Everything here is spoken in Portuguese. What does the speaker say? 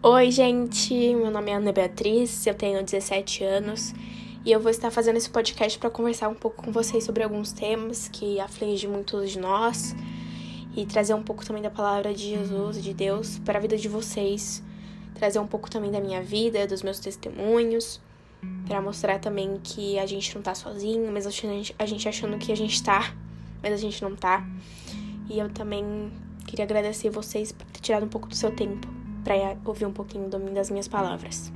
Oi, gente. Meu nome é Ana Beatriz, eu tenho 17 anos e eu vou estar fazendo esse podcast para conversar um pouco com vocês sobre alguns temas que afligem muitos de nós e trazer um pouco também da palavra de Jesus, de Deus, para a vida de vocês. Trazer um pouco também da minha vida, dos meus testemunhos, para mostrar também que a gente não tá sozinho, mas a gente, achando que a gente tá, mas a gente não tá. E eu também queria agradecer vocês por ter tirado um pouco do seu tempo para ouvir um pouquinho das minhas palavras.